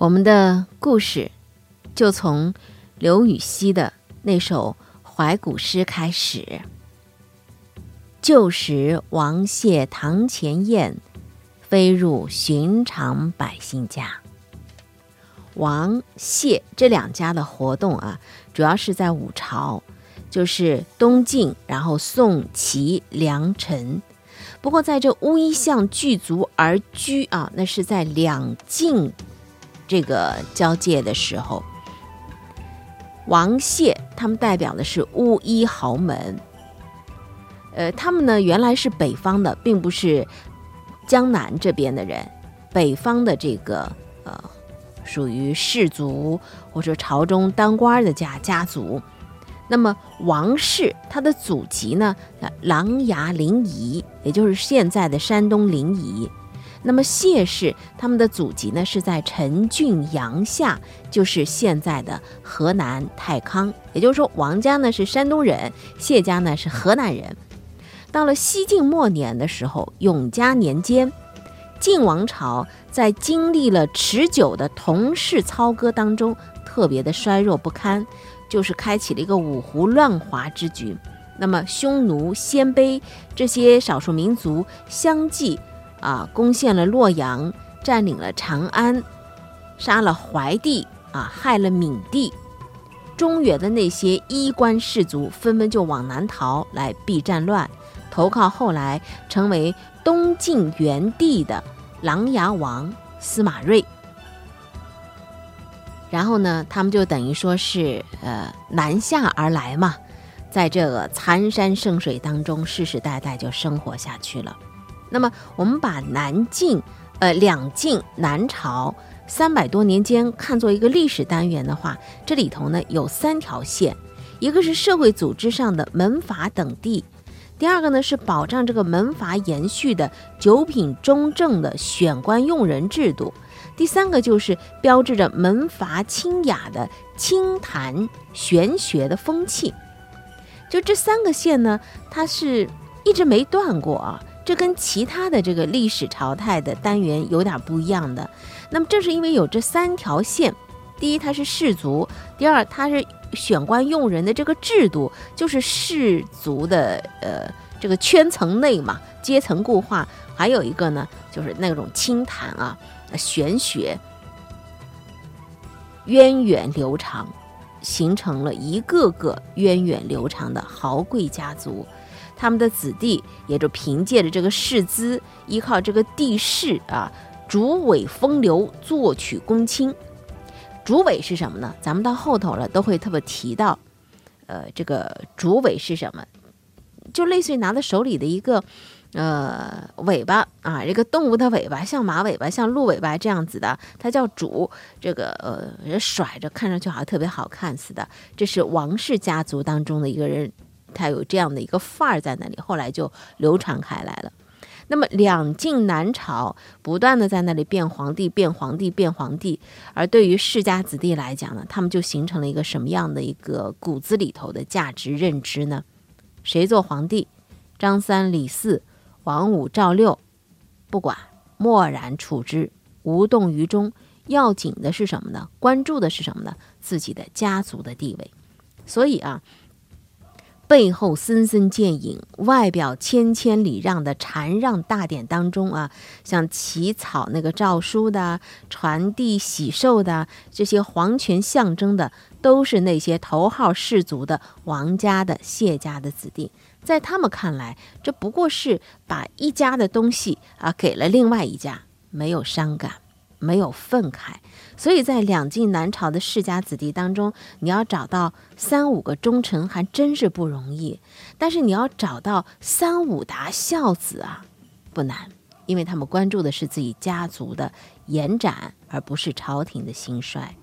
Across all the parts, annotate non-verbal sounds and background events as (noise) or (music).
我们的故事就从刘禹锡的那首怀古诗开始。旧时王谢堂前燕，飞入寻常百姓家。王谢这两家的活动啊，主要是在五朝，就是东晋，然后宋、齐、梁、陈。不过在这乌衣巷聚族而居啊，那是在两晋这个交界的时候。王谢他们代表的是乌衣豪门，呃，他们呢原来是北方的，并不是江南这边的人，北方的这个呃。属于氏族或者朝中当官的家家族，那么王氏他的祖籍呢？琅琊临沂，也就是现在的山东临沂。那么谢氏他们的祖籍呢是在陈郡阳夏，就是现在的河南太康。也就是说，王家呢是山东人，谢家呢是河南人。到了西晋末年的时候，永嘉年间。晋王朝在经历了持久的同室操戈当中，特别的衰弱不堪，就是开启了一个五胡乱华之局。那么匈奴、鲜卑这些少数民族相继啊，攻陷了洛阳，占领了长安，杀了怀帝啊，害了闵帝。中原的那些衣冠士族纷纷就往南逃来避战乱，投靠后来成为。东晋元帝的琅琊王司马睿，然后呢，他们就等于说是呃南下而来嘛，在这个残山剩水当中，世世代代就生活下去了。那么，我们把南晋呃两晋南朝三百多年间看作一个历史单元的话，这里头呢有三条线，一个是社会组织上的门阀等地。第二个呢是保障这个门阀延续的九品中正的选官用人制度，第三个就是标志着门阀清雅的清谈玄学的风气。就这三个线呢，它是一直没断过啊，这跟其他的这个历史朝代的单元有点不一样的。那么正是因为有这三条线，第一它是氏族，第二它是。选官用人的这个制度，就是氏族的呃这个圈层内嘛，阶层固化。还有一个呢，就是那种清谈啊，玄学源远流长，形成了一个个源远流长的豪贵家族。他们的子弟也就凭借着这个世资，依靠这个地势啊，主委风流，作取公卿。主委是什么呢？咱们到后头了都会特别提到，呃，这个主委是什么？就类似于拿在手里的一个呃尾巴啊，这个动物的尾巴，像马尾巴，像鹿尾巴这样子的，它叫主。这个呃甩着，看上去好像特别好看似的。这是王氏家族当中的一个人，他有这样的一个范儿在那里，后来就流传开来了。那么两晋南朝不断的在那里变皇帝、变皇帝、变皇帝，而对于世家子弟来讲呢，他们就形成了一个什么样的一个骨子里头的价值认知呢？谁做皇帝？张三李四、王五赵六，不管，默然处之，无动于衷。要紧的是什么呢？关注的是什么呢？自己的家族的地位。所以啊。背后森森见影，外表谦谦礼让的禅让大典当中啊，像起草那个诏书的、传递喜寿的这些皇权象征的，都是那些头号氏族的王家的谢家的子弟。在他们看来，这不过是把一家的东西啊给了另外一家，没有伤感，没有愤慨。所以在两晋南朝的世家子弟当中，你要找到三五个忠臣还真是不容易。但是你要找到三五达孝子啊，不难，因为他们关注的是自己家族的延展，而不是朝廷的兴衰。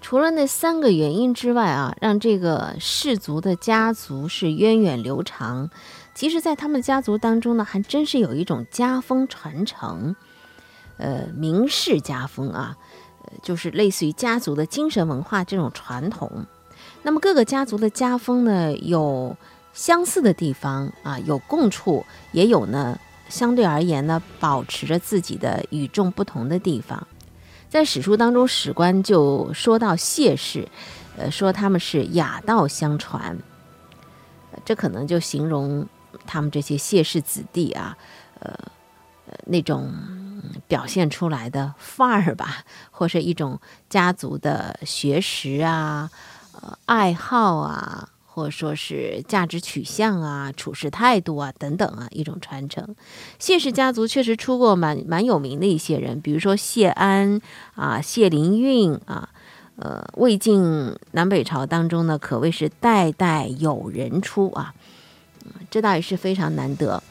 除了那三个原因之外啊，让这个氏族的家族是源远流长。其实，在他们家族当中呢，还真是有一种家风传承，呃，名士家风啊，呃，就是类似于家族的精神文化这种传统。那么，各个家族的家风呢，有相似的地方啊，有共处，也有呢，相对而言呢，保持着自己的与众不同的地方。在史书当中，史官就说到谢氏，呃，说他们是雅道相传，这可能就形容他们这些谢氏子弟啊，呃，那种表现出来的范儿吧，(laughs) 或是一种家族的学识啊，呃，爱好啊。或者说是价值取向啊、处事态度啊等等啊，一种传承。谢氏家族确实出过蛮蛮有名的一些人，比如说谢安啊、谢灵运啊，呃，魏晋南北朝当中呢，可谓是代代有人出啊，这倒也是非常难得。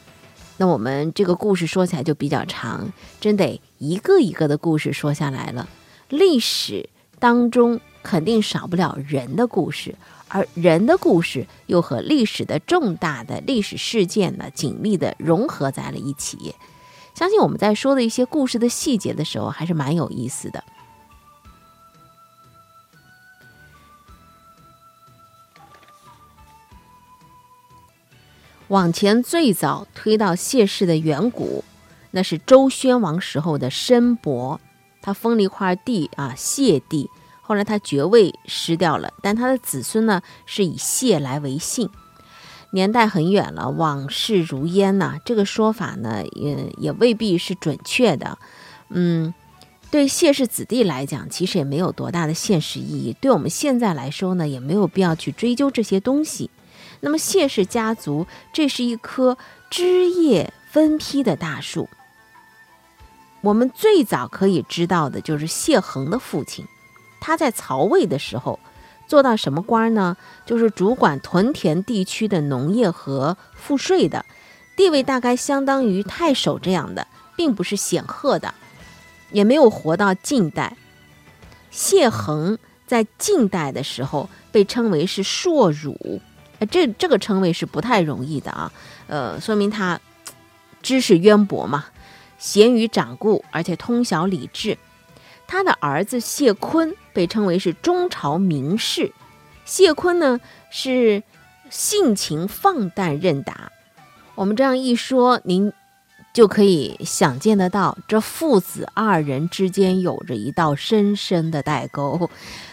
那我们这个故事说起来就比较长，真得一个一个的故事说下来了。历史当中肯定少不了人的故事。而人的故事又和历史的重大的历史事件呢紧密的融合在了一起，相信我们在说的一些故事的细节的时候，还是蛮有意思的。往前最早推到谢氏的远古，那是周宣王时候的申伯，他封了一块地啊，谢地。后来他爵位失掉了，但他的子孙呢是以谢来为姓。年代很远了，往事如烟呐。这个说法呢也也未必是准确的。嗯，对谢氏子弟来讲，其实也没有多大的现实意义。对我们现在来说呢，也没有必要去追究这些东西。那么谢氏家族，这是一棵枝叶分批的大树。我们最早可以知道的就是谢衡的父亲。他在曹魏的时候做到什么官呢？就是主管屯田地区的农业和赋税的，地位大概相当于太守这样的，并不是显赫的，也没有活到近代。谢衡在近代的时候被称为是硕儒，这这个称谓是不太容易的啊，呃，说明他知识渊博嘛，贤于掌故，而且通晓礼制。他的儿子谢坤被称为是中朝名士。谢坤呢是性情放荡任达。我们这样一说，您就可以想见得到，这父子二人之间有着一道深深的代沟，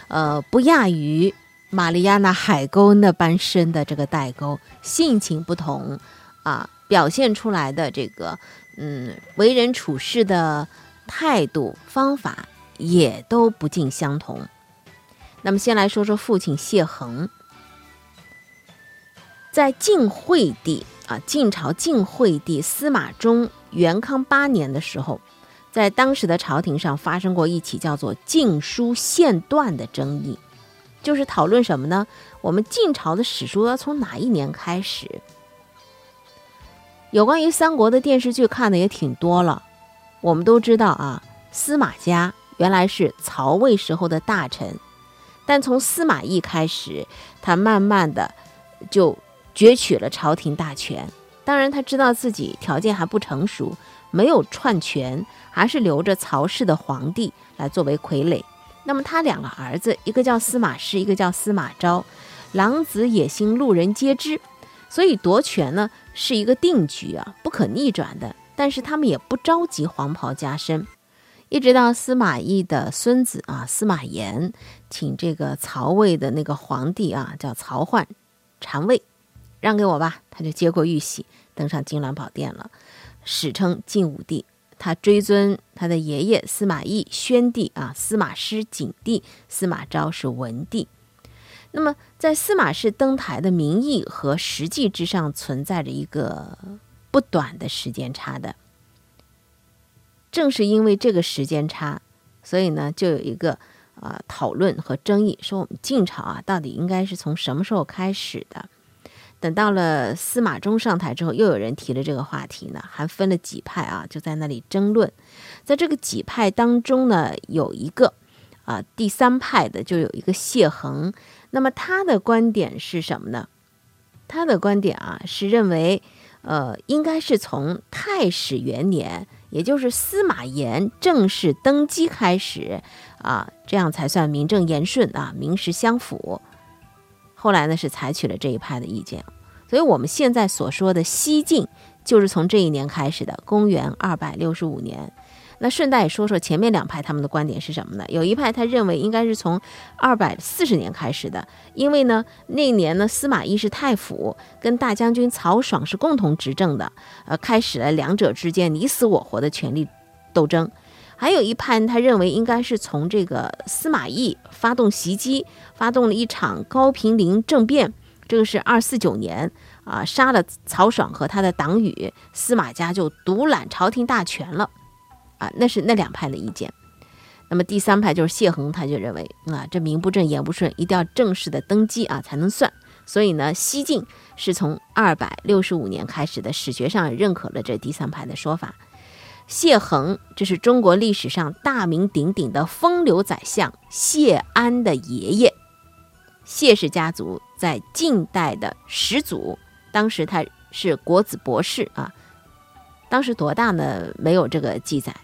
呃，不亚于玛丽亚纳海沟那般深的这个代沟。性情不同啊，表现出来的这个嗯为人处事的态度方法。也都不尽相同。那么，先来说说父亲谢衡，在晋惠帝啊，晋朝晋惠帝司马衷元康八年的时候，在当时的朝廷上发生过一起叫做“晋书线断”的争议，就是讨论什么呢？我们晋朝的史书要从哪一年开始？有关于三国的电视剧看的也挺多了，我们都知道啊，司马家。原来是曹魏时候的大臣，但从司马懿开始，他慢慢的就攫取了朝廷大权。当然，他知道自己条件还不成熟，没有篡权，还是留着曹氏的皇帝来作为傀儡。那么他两个儿子，一个叫司马师，一个叫司马昭，狼子野心，路人皆知。所以夺权呢是一个定局啊，不可逆转的。但是他们也不着急黄袍加身。一直到司马懿的孙子啊，司马炎，请这个曹魏的那个皇帝啊，叫曹奂禅位，让给我吧，他就接过玉玺，登上金銮宝殿了，史称晋武帝。他追尊他的爷爷司马懿宣帝啊，司马师景帝，司马昭是文帝。那么在司马氏登台的名义和实际之上，存在着一个不短的时间差的。正是因为这个时间差，所以呢，就有一个啊讨论和争议，说我们晋朝啊到底应该是从什么时候开始的？等到了司马衷上台之后，又有人提了这个话题呢，还分了几派啊，就在那里争论。在这个几派当中呢，有一个啊第三派的，就有一个谢衡。那么他的观点是什么呢？他的观点啊是认为，呃，应该是从太史元年。也就是司马炎正式登基开始啊，这样才算名正言顺啊，名实相符。后来呢，是采取了这一派的意见。所以我们现在所说的西晋，就是从这一年开始的，公元二百六十五年。那顺带说说前面两派他们的观点是什么呢？有一派他认为应该是从二百四十年开始的，因为呢那年呢司马懿是太傅，跟大将军曹爽是共同执政的，呃，开始了两者之间你死我活的权力斗争。还有一派他认为应该是从这个司马懿发动袭击，发动了一场高平陵政变，这个是二四九年啊，杀了曹爽和他的党羽，司马家就独揽朝廷大权了。啊，那是那两派的意见。那么第三派就是谢衡，他就认为啊，这名不正言不顺，一定要正式的登基啊才能算。所以呢，西晋是从二百六十五年开始的，史学上认可了这第三派的说法。谢衡，这是中国历史上大名鼎鼎的风流宰相谢安的爷爷。谢氏家族在晋代的始祖，当时他是国子博士啊。当时多大呢？没有这个记载。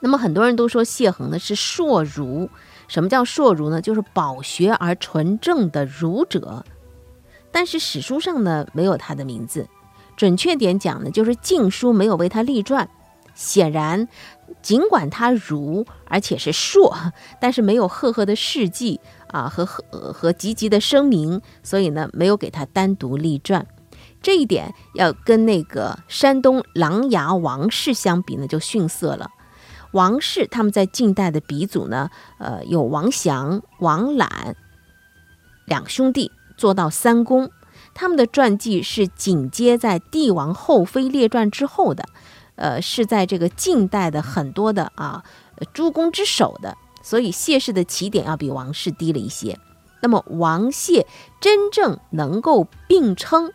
那么很多人都说谢衡呢是硕儒。什么叫硕儒呢？就是饱学而纯正的儒者。但是史书上呢没有他的名字。准确点讲呢，就是晋书没有为他立传。显然，尽管他儒，而且是硕，但是没有赫赫的事迹啊和和和积极的声明，所以呢没有给他单独立传。这一点要跟那个山东琅琊王氏相比呢，就逊色了。王氏他们在晋代的鼻祖呢，呃，有王祥、王览两兄弟做到三公，他们的传记是紧接在帝王后妃列传之后的，呃，是在这个晋代的很多的啊诸公之首的，所以谢氏的起点要比王氏低了一些。那么王谢真正能够并称。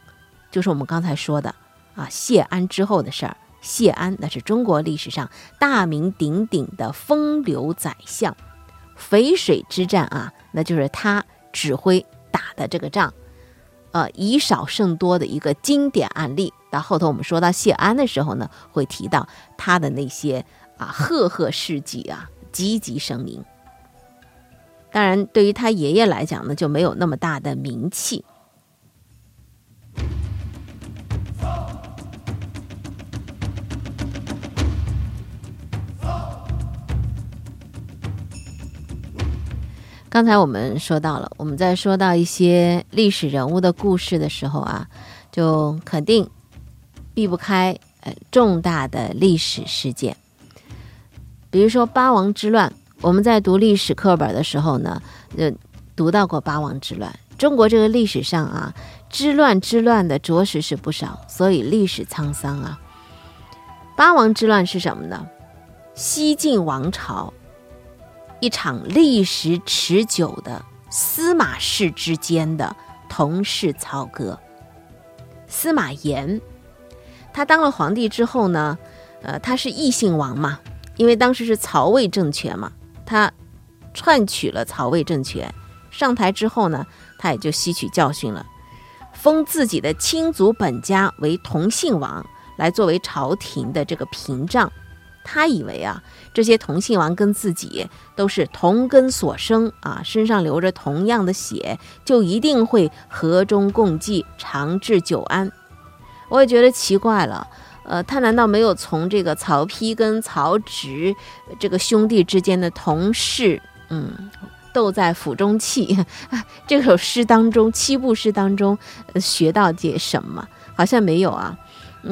就是我们刚才说的啊，谢安之后的事儿。谢安那是中国历史上大名鼎鼎的风流宰相，淝水之战啊，那就是他指挥打的这个仗，呃，以少胜多的一个经典案例。到后头我们说到谢安的时候呢，会提到他的那些啊赫赫事迹啊，积极声明。当然，对于他爷爷来讲呢，就没有那么大的名气。刚才我们说到了，我们在说到一些历史人物的故事的时候啊，就肯定避不开呃重大的历史事件。比如说八王之乱，我们在读历史课本的时候呢，呃读到过八王之乱。中国这个历史上啊，之乱之乱的着实是不少，所以历史沧桑啊。八王之乱是什么呢？西晋王朝。一场历时持久的司马氏之间的同室操戈。司马炎，他当了皇帝之后呢，呃，他是异姓王嘛，因为当时是曹魏政权嘛，他篡取了曹魏政权，上台之后呢，他也就吸取教训了，封自己的亲族本家为同姓王，来作为朝廷的这个屏障。他以为啊，这些同姓王跟自己都是同根所生啊，身上流着同样的血，就一定会和衷共济，长治久安。我也觉得奇怪了，呃，他难道没有从这个曹丕跟曹植这个兄弟之间的同事，嗯，斗在釜中泣 (laughs) 这首诗当中，七步诗当中学到些什么？好像没有啊。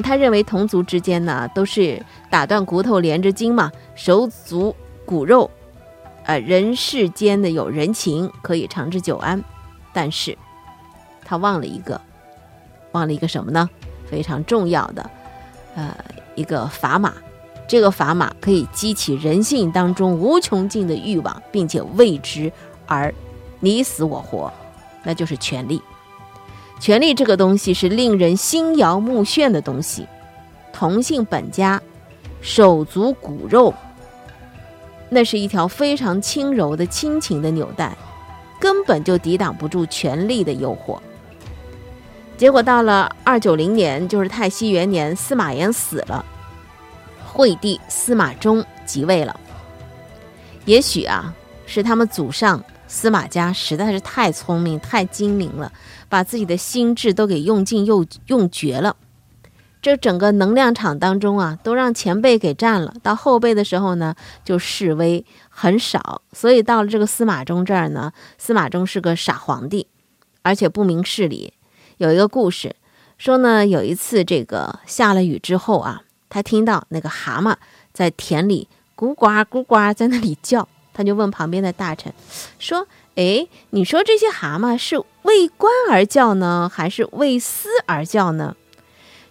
他认为同族之间呢，都是打断骨头连着筋嘛，手足骨肉，呃，人世间的有人情，可以长治久安。但是，他忘了一个，忘了一个什么呢？非常重要的，呃，一个砝码。这个砝码可以激起人性当中无穷尽的欲望，并且为之而你死我活，那就是权力。权力这个东西是令人心摇目眩的东西，同姓本家，手足骨肉，那是一条非常轻柔的亲情的纽带，根本就抵挡不住权力的诱惑。结果到了二九零年，就是太熙元年，司马炎死了，惠帝司马衷即位了。也许啊，是他们祖上司马家实在是太聪明、太精明了，把自己的心智都给用尽又用绝了。这整个能量场当中啊，都让前辈给占了。到后辈的时候呢，就示威很少。所以到了这个司马衷这儿呢，司马衷是个傻皇帝，而且不明事理。有一个故事说呢，有一次这个下了雨之后啊，他听到那个蛤蟆在田里咕呱咕呱在那里叫，他就问旁边的大臣说：“哎，你说这些蛤蟆是为官而叫呢，还是为私而叫呢？”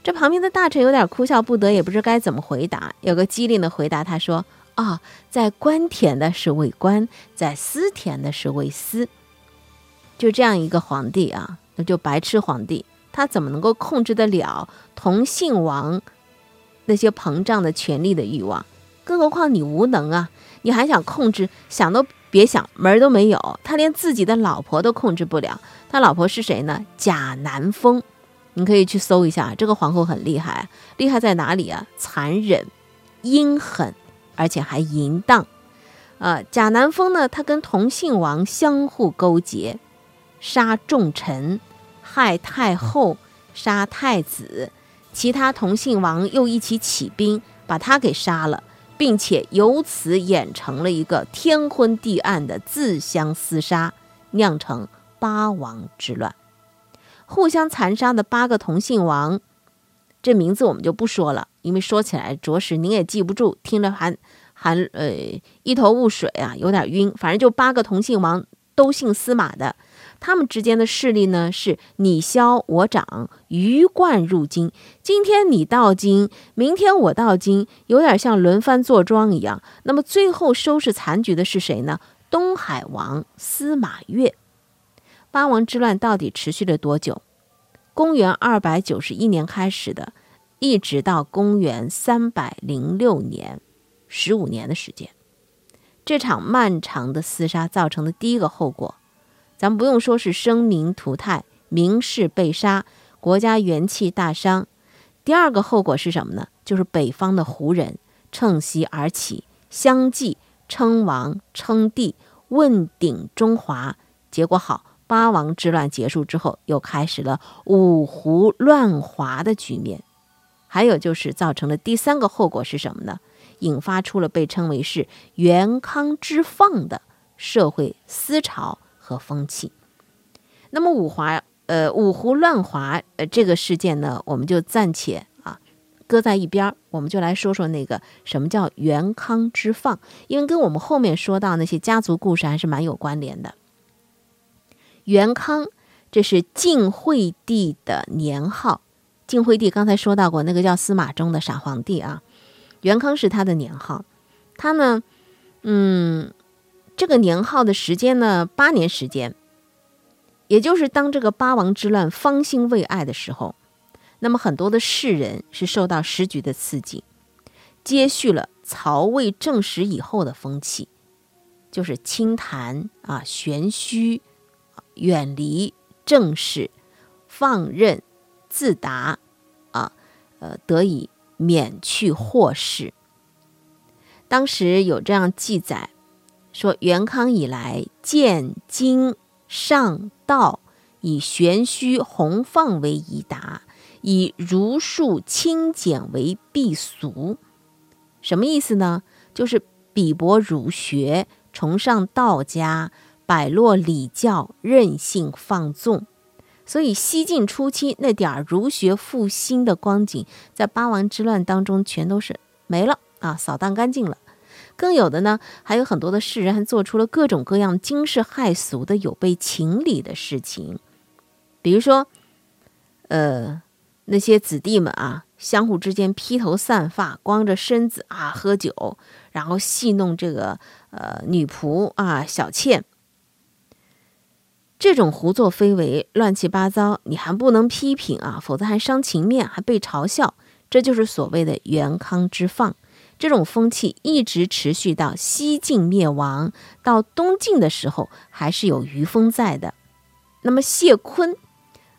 这旁边的大臣有点哭笑不得，也不知该怎么回答。有个机灵的回答，他说：“啊，在官田的是为官，在私田的是为私。”就这样一个皇帝啊，就白痴皇帝，他怎么能够控制得了同姓王那些膨胀的权力的欲望？更何况你无能啊，你还想控制？想都别想，门儿都没有。他连自己的老婆都控制不了。他老婆是谁呢？贾南风。你可以去搜一下，这个皇后很厉害，厉害在哪里啊？残忍、阴狠，而且还淫荡。呃，贾南风呢，他跟同姓王相互勾结，杀重臣，害太后，杀太子，其他同姓王又一起起兵把他给杀了，并且由此演成了一个天昏地暗的自相厮杀，酿成八王之乱。互相残杀的八个同姓王，这名字我们就不说了，因为说起来着实您也记不住，听着还还呃一头雾水啊，有点晕。反正就八个同姓王都姓司马的，他们之间的势力呢是你消我长，鱼贯入京。今天你到京，明天我到京，有点像轮番坐庄一样。那么最后收拾残局的是谁呢？东海王司马越。八王之乱到底持续了多久？公元二百九十一年开始的，一直到公元三百零六年，十五年的时间。这场漫长的厮杀造成的第一个后果，咱们不用说是生民涂炭、名士被杀、国家元气大伤。第二个后果是什么呢？就是北方的胡人乘隙而起，相继称王称帝，问鼎中华。结果好。八王之乱结束之后，又开始了五胡乱华的局面。还有就是造成了第三个后果是什么呢？引发出了被称为是元康之放的社会思潮和风气。那么五华呃五胡乱华呃这个事件呢，我们就暂且啊搁在一边儿，我们就来说说那个什么叫元康之放，因为跟我们后面说到那些家族故事还是蛮有关联的。元康，这是晋惠帝的年号。晋惠帝刚才说到过，那个叫司马衷的傻皇帝啊。元康是他的年号。他呢，嗯，这个年号的时间呢，八年时间，也就是当这个八王之乱方兴未艾的时候，那么很多的士人是受到时局的刺激，接续了曹魏正史以后的风气，就是清谈啊，玄虚。远离正事，放任自达，啊，呃，得以免去祸事。当时有这样记载，说元康以来，建经上道，以玄虚弘放为宜达，以儒术清简为避俗。什么意思呢？就是鄙薄儒学，崇尚道家。摆落礼教，任性放纵，所以西晋初期那点儿儒学复兴的光景，在八王之乱当中全都是没了啊，扫荡干净了。更有的呢，还有很多的士人还做出了各种各样惊世骇俗的有悖情理的事情，比如说，呃，那些子弟们啊，相互之间披头散发，光着身子啊喝酒，然后戏弄这个呃女仆啊小妾。这种胡作非为、乱七八糟，你还不能批评啊，否则还伤情面，还被嘲笑。这就是所谓的元康之放。这种风气一直持续到西晋灭亡，到东晋的时候还是有余风在的。那么谢坤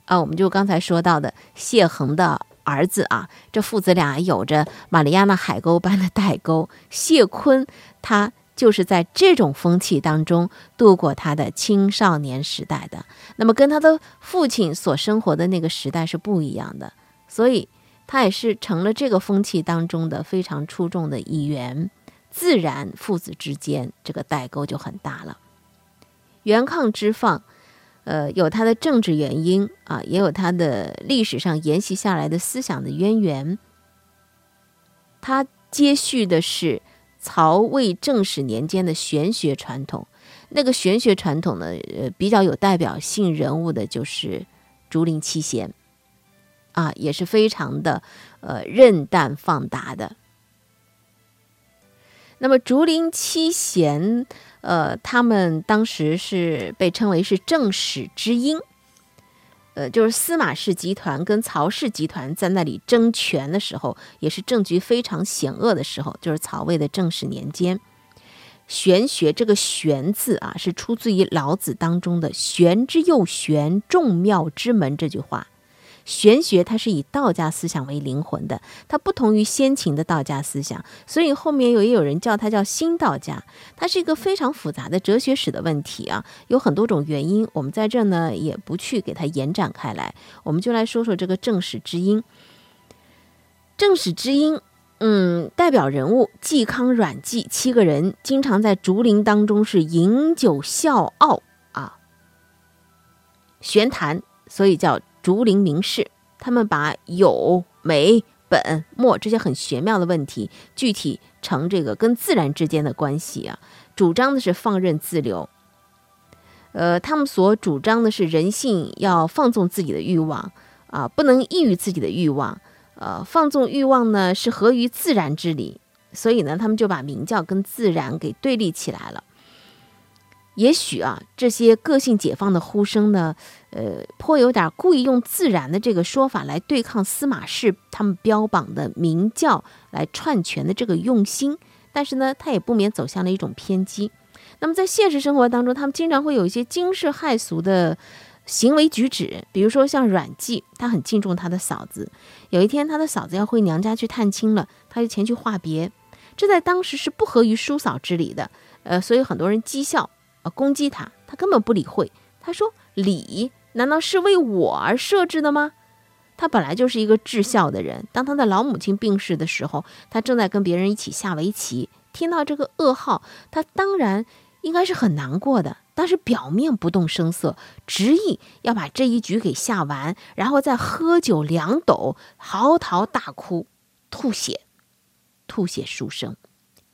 啊，我们就刚才说到的谢恒的儿子啊，这父子俩有着玛丽亚纳海沟般的代沟。谢坤他。就是在这种风气当中度过他的青少年时代的。那么跟他的父亲所生活的那个时代是不一样的，所以他也是成了这个风气当中的非常出众的一员。自然父子之间这个代沟就很大了。元抗之放。呃，有他的政治原因啊，也有他的历史上沿袭下来的思想的渊源。他接续的是曹魏正始年间的玄学传统。那个玄学传统呢，呃，比较有代表性人物的就是竹林七贤啊，也是非常的呃任诞放达的。那么竹林七贤。呃，他们当时是被称为是正史之鹰，呃，就是司马氏集团跟曹氏集团在那里争权的时候，也是政局非常险恶的时候，就是曹魏的正史年间。玄学这个“玄”字啊，是出自于老子当中的“玄之又玄，众妙之门”这句话。玄学它是以道家思想为灵魂的，它不同于先秦的道家思想，所以后面有也有人叫它叫新道家。它是一个非常复杂的哲学史的问题啊，有很多种原因。我们在这呢也不去给它延展开来，我们就来说说这个正史之音。正史之音，嗯，代表人物嵇康、阮籍七个人，经常在竹林当中是饮酒笑傲啊，玄谈，所以叫。竹林名士，他们把有、美、本、末这些很玄妙的问题，具体成这个跟自然之间的关系啊，主张的是放任自流。呃，他们所主张的是人性要放纵自己的欲望啊，不能抑郁自己的欲望。呃，放纵欲望呢是合于自然之理，所以呢，他们就把明教跟自然给对立起来了。也许啊，这些个性解放的呼声呢，呃，颇有点故意用自然的这个说法来对抗司马氏他们标榜的明教来篡权的这个用心，但是呢，他也不免走向了一种偏激。那么在现实生活当中，他们经常会有一些惊世骇俗的行为举止，比如说像阮籍，他很敬重他的嫂子，有一天他的嫂子要回娘家去探亲了，他就前去话别，这在当时是不合于叔嫂之礼的，呃，所以很多人讥笑。啊！攻击他，他根本不理会。他说：“礼难道是为我而设置的吗？”他本来就是一个至孝的人。当他的老母亲病逝的时候，他正在跟别人一起下围棋，听到这个噩耗，他当然应该是很难过的。但是表面不动声色，执意要把这一局给下完，然后再喝酒两斗，嚎啕大哭，吐血，吐血数声。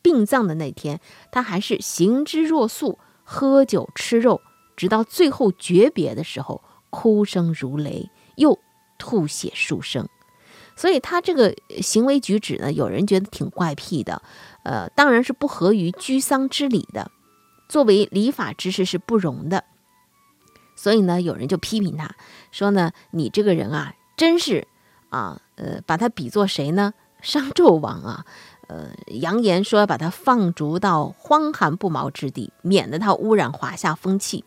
殡葬的那天，他还是行之若素。喝酒吃肉，直到最后诀别的时候，哭声如雷，又吐血数声。所以他这个行为举止呢，有人觉得挺怪癖的，呃，当然是不合于居丧之礼的，作为礼法之事是不容的。所以呢，有人就批评他说呢，你这个人啊，真是啊，呃，把他比作谁呢？商纣王啊。呃，扬言说要把他放逐到荒寒不毛之地，免得他污染华夏风气。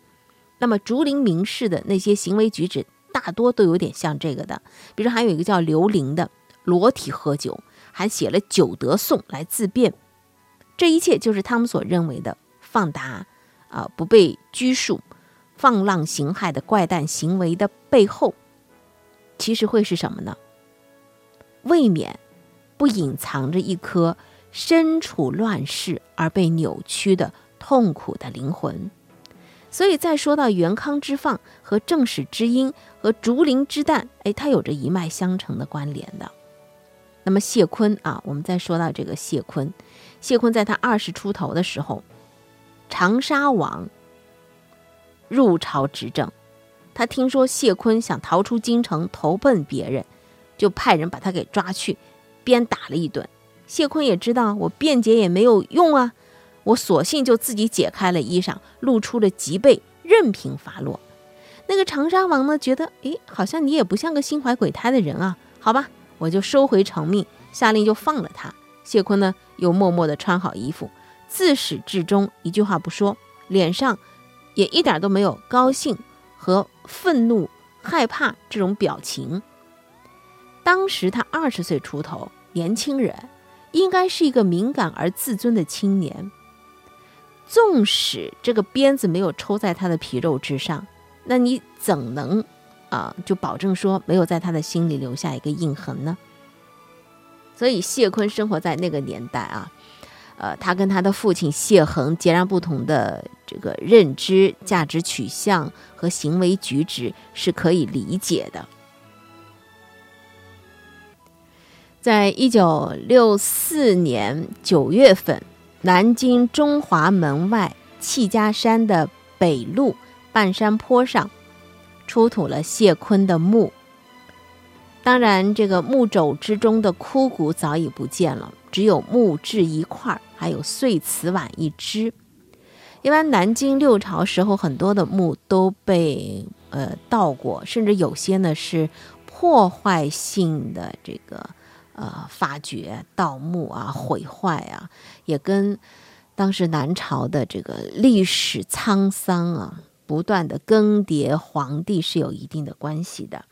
那么竹林名士的那些行为举止，大多都有点像这个的。比如还有一个叫刘伶的，裸体喝酒，还写了《酒德颂》来自辩。这一切就是他们所认为的放达啊，不被拘束、放浪形骸的怪诞行为的背后，其实会是什么呢？未免。不隐藏着一颗身处乱世而被扭曲的痛苦的灵魂，所以再说到元康之放和正史之音和竹林之诞，哎，它有着一脉相承的关联的。那么谢坤啊，我们再说到这个谢坤，谢坤在他二十出头的时候，长沙王入朝执政，他听说谢坤想逃出京城投奔别人，就派人把他给抓去。鞭打了一顿，谢坤也知道我辩解也没有用啊，我索性就自己解开了衣裳，露出了脊背，任凭发落。那个长沙王呢，觉得诶，好像你也不像个心怀鬼胎的人啊，好吧，我就收回成命，下令就放了他。谢坤呢，又默默地穿好衣服，自始至终一句话不说，脸上也一点都没有高兴和愤怒、害怕这种表情。当时他二十岁出头，年轻人，应该是一个敏感而自尊的青年。纵使这个鞭子没有抽在他的皮肉之上，那你怎能啊就保证说没有在他的心里留下一个印痕呢？所以谢坤生活在那个年代啊，呃，他跟他的父亲谢恒截然不同的这个认知、价值取向和行为举止是可以理解的。在一九六四年九月份，南京中华门外戚家山的北路半山坡上，出土了谢坤的墓。当然，这个木帚之中的枯骨早已不见了，只有木质一块，还有碎瓷碗一只。一般南京六朝时候，很多的墓都被呃盗过，甚至有些呢是破坏性的这个。呃，发掘盗墓啊，毁坏啊，也跟当时南朝的这个历史沧桑啊，不断的更迭皇帝是有一定的关系的。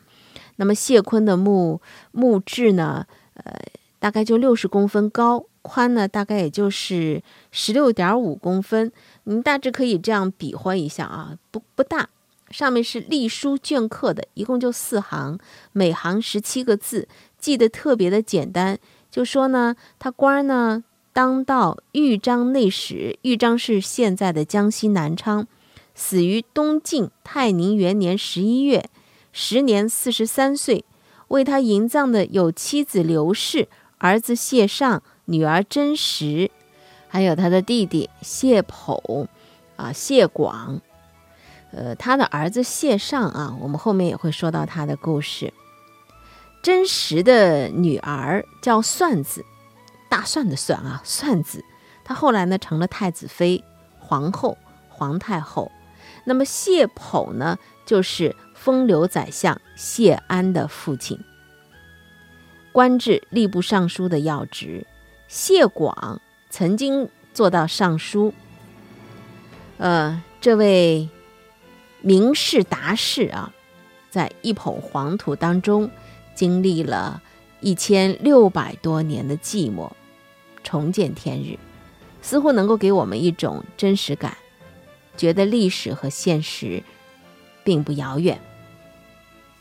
那么谢坤的墓墓志呢，呃，大概就六十公分高，宽呢大概也就是十六点五公分。您大致可以这样比划一下啊，不不大。上面是隶书镌刻的，一共就四行，每行十七个字。记得特别的简单，就说呢，他官呢当到豫章内史，豫章是现在的江西南昌，死于东晋泰宁元年十一月，时年四十三岁。为他营葬的有妻子刘氏、儿子谢尚、女儿甄石，还有他的弟弟谢剖，啊谢广，呃他的儿子谢尚啊，我们后面也会说到他的故事。真实的女儿叫算子，大蒜的蒜啊，算子。她后来呢成了太子妃、皇后、皇太后。那么谢剖呢，就是风流宰相谢安的父亲，官至吏部尚书的要职。谢广曾经做到尚书。呃，这位名士达士啊，在一捧黄土当中。经历了一千六百多年的寂寞，重见天日，似乎能够给我们一种真实感，觉得历史和现实并不遥远。